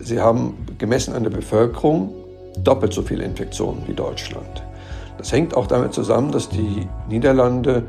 sie haben gemessen an der Bevölkerung doppelt so viele Infektionen wie Deutschland. Das hängt auch damit zusammen, dass die Niederlande,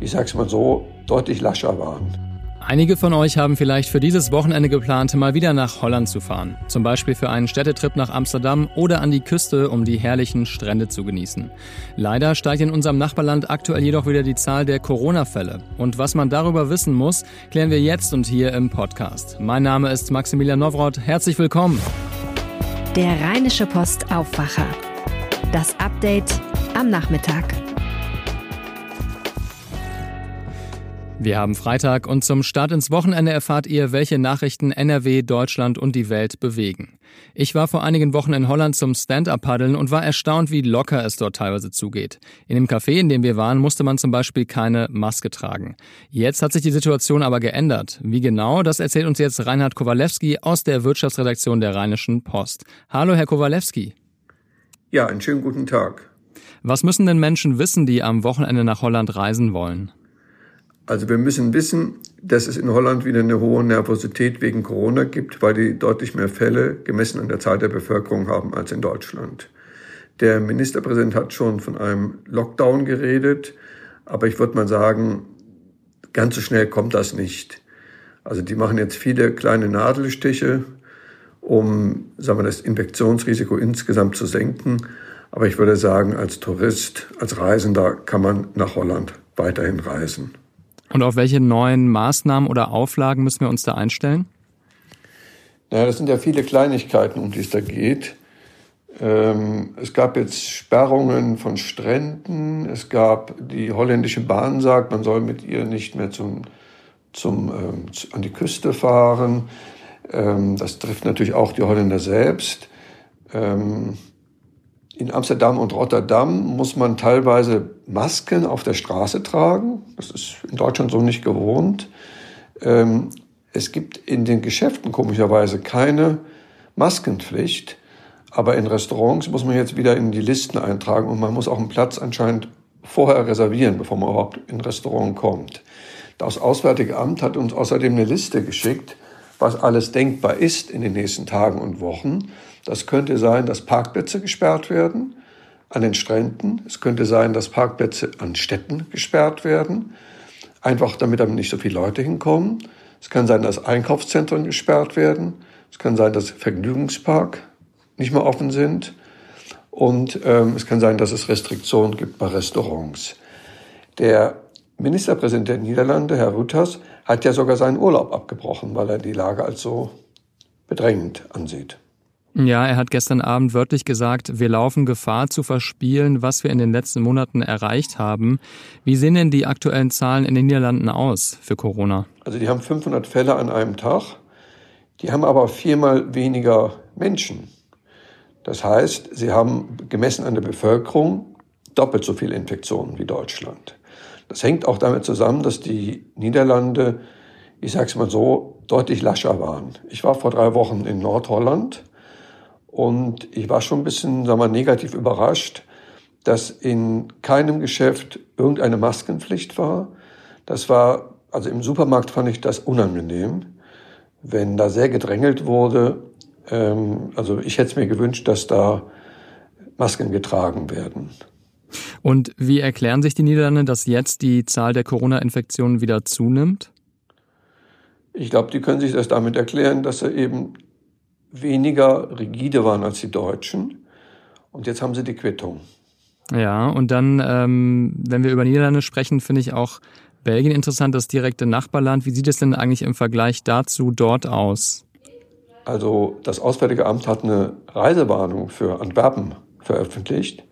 ich sage es mal so, deutlich lascher waren. Einige von euch haben vielleicht für dieses Wochenende geplant, mal wieder nach Holland zu fahren. Zum Beispiel für einen Städtetrip nach Amsterdam oder an die Küste, um die herrlichen Strände zu genießen. Leider steigt in unserem Nachbarland aktuell jedoch wieder die Zahl der Corona-Fälle. Und was man darüber wissen muss, klären wir jetzt und hier im Podcast. Mein Name ist Maximilian Nowroth. Herzlich willkommen. Der Rheinische Post Aufwacher. Das Update am Nachmittag. Wir haben Freitag und zum Start ins Wochenende erfahrt ihr, welche Nachrichten NRW, Deutschland und die Welt bewegen. Ich war vor einigen Wochen in Holland zum Stand-up-Paddeln und war erstaunt, wie locker es dort teilweise zugeht. In dem Café, in dem wir waren, musste man zum Beispiel keine Maske tragen. Jetzt hat sich die Situation aber geändert. Wie genau, das erzählt uns jetzt Reinhard Kowalewski aus der Wirtschaftsredaktion der Rheinischen Post. Hallo, Herr Kowalewski. Ja, einen schönen guten Tag. Was müssen denn Menschen wissen, die am Wochenende nach Holland reisen wollen? Also wir müssen wissen, dass es in Holland wieder eine hohe Nervosität wegen Corona gibt, weil die deutlich mehr Fälle gemessen an der Zahl der Bevölkerung haben als in Deutschland. Der Ministerpräsident hat schon von einem Lockdown geredet, aber ich würde mal sagen, ganz so schnell kommt das nicht. Also die machen jetzt viele kleine Nadelstiche, um sagen wir, das Infektionsrisiko insgesamt zu senken. Aber ich würde sagen, als Tourist, als Reisender kann man nach Holland weiterhin reisen. Und auf welche neuen Maßnahmen oder Auflagen müssen wir uns da einstellen? Naja, das sind ja viele Kleinigkeiten, um die es da geht. Ähm, es gab jetzt Sperrungen von Stränden. Es gab die holländische Bahn sagt, man soll mit ihr nicht mehr zum, zum, ähm, an die Küste fahren. Ähm, das trifft natürlich auch die Holländer selbst. In Amsterdam und Rotterdam muss man teilweise Masken auf der Straße tragen. Das ist in Deutschland so nicht gewohnt. Ähm, es gibt in den Geschäften komischerweise keine Maskenpflicht. Aber in Restaurants muss man jetzt wieder in die Listen eintragen und man muss auch einen Platz anscheinend vorher reservieren, bevor man überhaupt in ein Restaurant kommt. Das Auswärtige Amt hat uns außerdem eine Liste geschickt, was alles denkbar ist in den nächsten Tagen und Wochen. Das könnte sein, dass Parkplätze gesperrt werden an den Stränden. Es könnte sein, dass Parkplätze an Städten gesperrt werden, einfach damit dann nicht so viele Leute hinkommen. Es kann sein, dass Einkaufszentren gesperrt werden. Es kann sein, dass Vergnügungspark nicht mehr offen sind. Und ähm, es kann sein, dass es Restriktionen gibt bei Restaurants. Der Ministerpräsident der Niederlande, Herr Rutas, hat ja sogar seinen Urlaub abgebrochen, weil er die Lage als so bedrängend ansieht. Ja, er hat gestern Abend wörtlich gesagt, wir laufen Gefahr zu verspielen, was wir in den letzten Monaten erreicht haben. Wie sehen denn die aktuellen Zahlen in den Niederlanden aus für Corona? Also die haben 500 Fälle an einem Tag. Die haben aber viermal weniger Menschen. Das heißt, sie haben gemessen an der Bevölkerung doppelt so viele Infektionen wie Deutschland. Das hängt auch damit zusammen, dass die Niederlande, ich sage es mal so, deutlich lascher waren. Ich war vor drei Wochen in Nordholland und ich war schon ein bisschen, sagen wir, negativ überrascht, dass in keinem Geschäft irgendeine Maskenpflicht war. Das war, also im Supermarkt fand ich das unangenehm, wenn da sehr gedrängelt wurde. Ähm, also ich hätte es mir gewünscht, dass da Masken getragen werden. Und wie erklären sich die Niederlande, dass jetzt die Zahl der Corona-Infektionen wieder zunimmt? Ich glaube, die können sich das damit erklären, dass sie eben weniger rigide waren als die Deutschen. Und jetzt haben sie die Quittung. Ja, und dann, ähm, wenn wir über Niederlande sprechen, finde ich auch Belgien interessant, das direkte Nachbarland. Wie sieht es denn eigentlich im Vergleich dazu dort aus? Also das Auswärtige Amt hat eine Reisewarnung für Antwerpen veröffentlicht.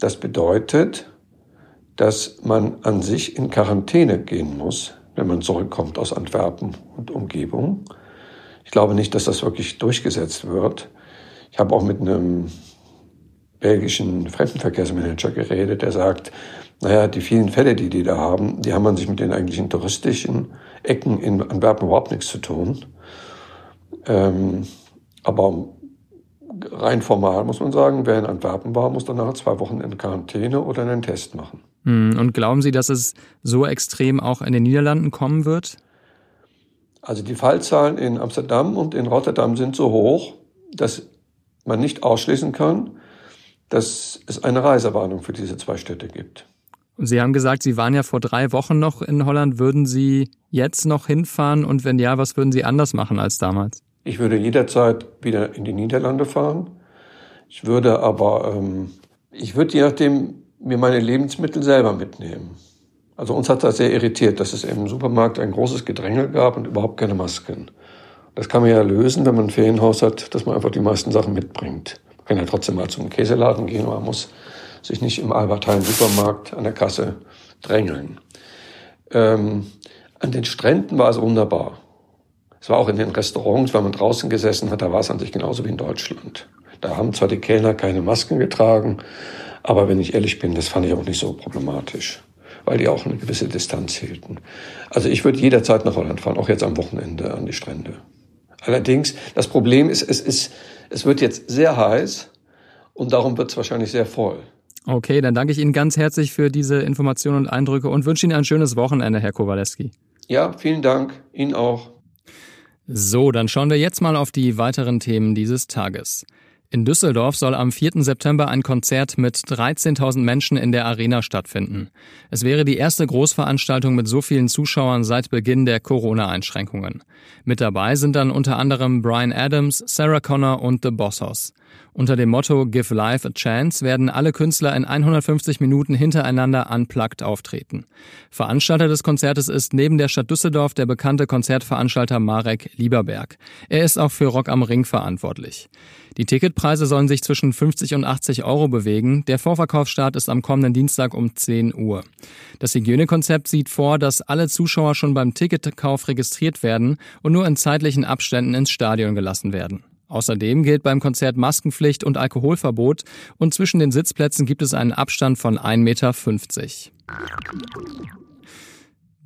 Das bedeutet, dass man an sich in Quarantäne gehen muss, wenn man zurückkommt aus Antwerpen und Umgebung. Ich glaube nicht, dass das wirklich durchgesetzt wird. Ich habe auch mit einem belgischen Fremdenverkehrsmanager geredet, der sagt, naja, die vielen Fälle, die die da haben, die haben man sich mit den eigentlichen touristischen Ecken in Antwerpen überhaupt nichts zu tun. Ähm, aber rein formal muss man sagen, wer in Antwerpen war, muss danach zwei Wochen in Quarantäne oder einen Test machen. Hm, und glauben Sie, dass es so extrem auch in den Niederlanden kommen wird? Also die Fallzahlen in Amsterdam und in Rotterdam sind so hoch, dass man nicht ausschließen kann, dass es eine Reisewarnung für diese zwei Städte gibt. Sie haben gesagt, Sie waren ja vor drei Wochen noch in Holland. Würden Sie jetzt noch hinfahren? Und wenn ja, was würden Sie anders machen als damals? Ich würde jederzeit wieder in die Niederlande fahren. Ich würde aber, ähm, ich würde je nachdem mir meine Lebensmittel selber mitnehmen. Also uns hat das sehr irritiert, dass es im Supermarkt ein großes Gedränge gab und überhaupt keine Masken. Das kann man ja lösen, wenn man ein Ferienhaus hat, dass man einfach die meisten Sachen mitbringt. Man kann ja trotzdem mal zum Käseladen gehen, aber man muss sich nicht im Albert Heijn Supermarkt an der Kasse drängeln. Ähm, an den Stränden war es wunderbar. Es war auch in den Restaurants, wenn man draußen gesessen hat, da war es an sich genauso wie in Deutschland. Da haben zwar die Kellner keine Masken getragen, aber wenn ich ehrlich bin, das fand ich auch nicht so problematisch, weil die auch eine gewisse Distanz hielten. Also ich würde jederzeit nach Holland fahren, auch jetzt am Wochenende an die Strände. Allerdings, das Problem ist, es ist, es wird jetzt sehr heiß und darum wird es wahrscheinlich sehr voll. Okay, dann danke ich Ihnen ganz herzlich für diese Informationen und Eindrücke und wünsche Ihnen ein schönes Wochenende, Herr Kowaleski. Ja, vielen Dank. Ihnen auch. So, dann schauen wir jetzt mal auf die weiteren Themen dieses Tages. In Düsseldorf soll am 4. September ein Konzert mit 13.000 Menschen in der Arena stattfinden. Es wäre die erste Großveranstaltung mit so vielen Zuschauern seit Beginn der Corona-Einschränkungen. Mit dabei sind dann unter anderem Brian Adams, Sarah Connor und The Bossos. Unter dem Motto Give Life a Chance werden alle Künstler in 150 Minuten hintereinander unplugged auftreten. Veranstalter des Konzertes ist neben der Stadt Düsseldorf der bekannte Konzertveranstalter Marek Lieberberg. Er ist auch für Rock am Ring verantwortlich. Die Ticketpreise sollen sich zwischen 50 und 80 Euro bewegen. Der Vorverkaufsstart ist am kommenden Dienstag um 10 Uhr. Das Hygienekonzept sieht vor, dass alle Zuschauer schon beim Ticketkauf registriert werden und nur in zeitlichen Abständen ins Stadion gelassen werden. Außerdem gilt beim Konzert Maskenpflicht und Alkoholverbot und zwischen den Sitzplätzen gibt es einen Abstand von 1,50 Meter.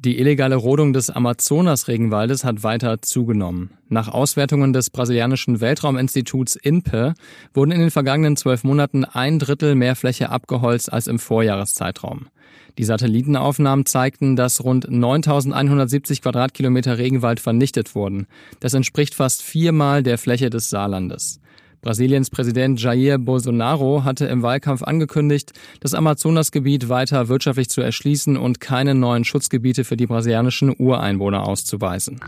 Die illegale Rodung des Amazonas-Regenwaldes hat weiter zugenommen. Nach Auswertungen des brasilianischen Weltrauminstituts INPE wurden in den vergangenen zwölf Monaten ein Drittel mehr Fläche abgeholzt als im Vorjahreszeitraum. Die Satellitenaufnahmen zeigten, dass rund 9170 Quadratkilometer Regenwald vernichtet wurden. Das entspricht fast viermal der Fläche des Saarlandes. Brasiliens Präsident Jair Bolsonaro hatte im Wahlkampf angekündigt, das Amazonasgebiet weiter wirtschaftlich zu erschließen und keine neuen Schutzgebiete für die brasilianischen Ureinwohner auszuweisen.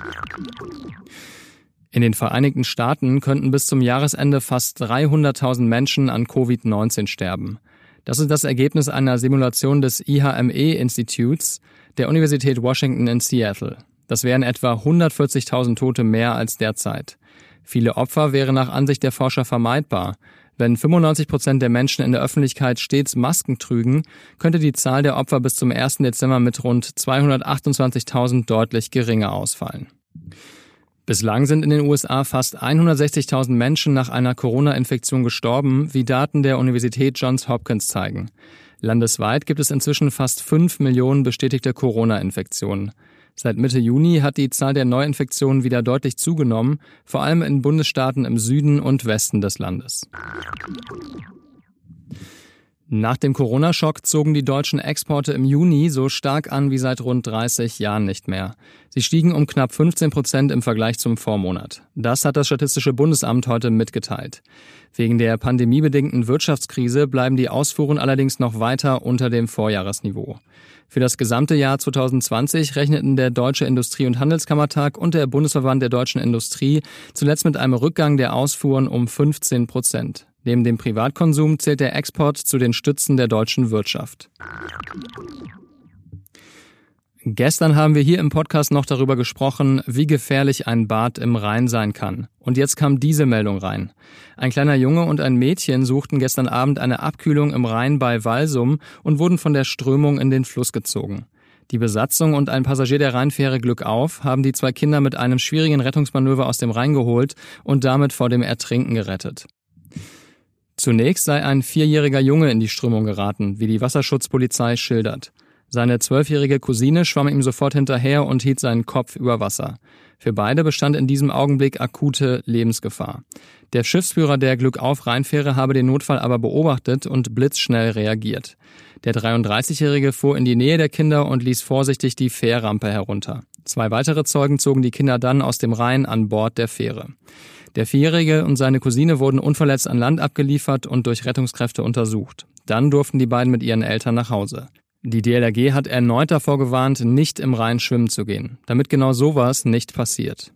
In den Vereinigten Staaten könnten bis zum Jahresende fast 300.000 Menschen an Covid-19 sterben. Das ist das Ergebnis einer Simulation des IHME-Instituts der Universität Washington in Seattle. Das wären etwa 140.000 Tote mehr als derzeit. Viele Opfer wären nach Ansicht der Forscher vermeidbar. Wenn 95 Prozent der Menschen in der Öffentlichkeit stets Masken trügen, könnte die Zahl der Opfer bis zum 1. Dezember mit rund 228.000 deutlich geringer ausfallen. Bislang sind in den USA fast 160.000 Menschen nach einer Corona-Infektion gestorben, wie Daten der Universität Johns Hopkins zeigen. Landesweit gibt es inzwischen fast 5 Millionen bestätigte Corona-Infektionen. Seit Mitte Juni hat die Zahl der Neuinfektionen wieder deutlich zugenommen, vor allem in Bundesstaaten im Süden und Westen des Landes. Nach dem Corona-Schock zogen die deutschen Exporte im Juni so stark an wie seit rund 30 Jahren nicht mehr. Sie stiegen um knapp 15 Prozent im Vergleich zum Vormonat. Das hat das Statistische Bundesamt heute mitgeteilt. Wegen der pandemiebedingten Wirtschaftskrise bleiben die Ausfuhren allerdings noch weiter unter dem Vorjahresniveau. Für das gesamte Jahr 2020 rechneten der Deutsche Industrie- und Handelskammertag und der Bundesverband der deutschen Industrie zuletzt mit einem Rückgang der Ausfuhren um 15 Prozent. Neben dem Privatkonsum zählt der Export zu den Stützen der deutschen Wirtschaft. Gestern haben wir hier im Podcast noch darüber gesprochen, wie gefährlich ein Bad im Rhein sein kann. Und jetzt kam diese Meldung rein. Ein kleiner Junge und ein Mädchen suchten gestern Abend eine Abkühlung im Rhein bei Walsum und wurden von der Strömung in den Fluss gezogen. Die Besatzung und ein Passagier der Rheinfähre Glück auf haben die zwei Kinder mit einem schwierigen Rettungsmanöver aus dem Rhein geholt und damit vor dem Ertrinken gerettet. Zunächst sei ein vierjähriger Junge in die Strömung geraten, wie die Wasserschutzpolizei schildert. Seine zwölfjährige Cousine schwamm ihm sofort hinterher und hielt seinen Kopf über Wasser. Für beide bestand in diesem Augenblick akute Lebensgefahr. Der Schiffsführer der Glückauf Rheinfähre habe den Notfall aber beobachtet und blitzschnell reagiert. Der 33-Jährige fuhr in die Nähe der Kinder und ließ vorsichtig die Fährrampe herunter. Zwei weitere Zeugen zogen die Kinder dann aus dem Rhein an Bord der Fähre. Der Vierjährige und seine Cousine wurden unverletzt an Land abgeliefert und durch Rettungskräfte untersucht. Dann durften die beiden mit ihren Eltern nach Hause. Die DLRG hat erneut davor gewarnt, nicht im Rhein schwimmen zu gehen, damit genau sowas nicht passiert.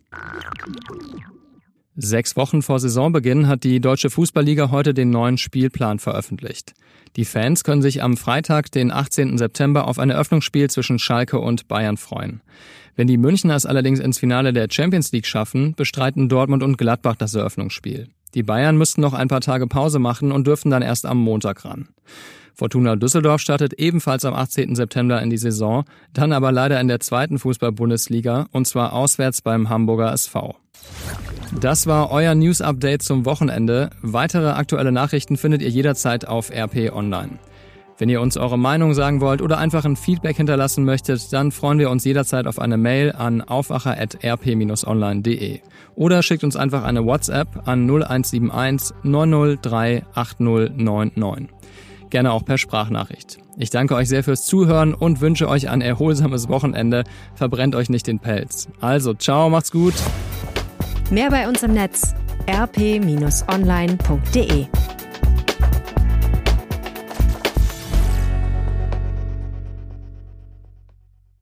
Sechs Wochen vor Saisonbeginn hat die Deutsche Fußballliga heute den neuen Spielplan veröffentlicht. Die Fans können sich am Freitag, den 18. September, auf ein Eröffnungsspiel zwischen Schalke und Bayern freuen. Wenn die Münchner es allerdings ins Finale der Champions League schaffen, bestreiten Dortmund und Gladbach das Eröffnungsspiel. Die Bayern müssten noch ein paar Tage Pause machen und dürften dann erst am Montag ran. Fortuna Düsseldorf startet ebenfalls am 18. September in die Saison, dann aber leider in der zweiten Fußball-Bundesliga und zwar auswärts beim Hamburger SV. Das war euer News Update zum Wochenende. Weitere aktuelle Nachrichten findet ihr jederzeit auf RP Online. Wenn ihr uns eure Meinung sagen wollt oder einfach ein Feedback hinterlassen möchtet, dann freuen wir uns jederzeit auf eine Mail an aufwacher.rp-online.de oder schickt uns einfach eine WhatsApp an 0171 903 8099. Gerne auch per Sprachnachricht. Ich danke euch sehr fürs Zuhören und wünsche euch ein erholsames Wochenende. Verbrennt euch nicht den Pelz. Also, ciao, macht's gut. Mehr bei uns im Netz rp-online.de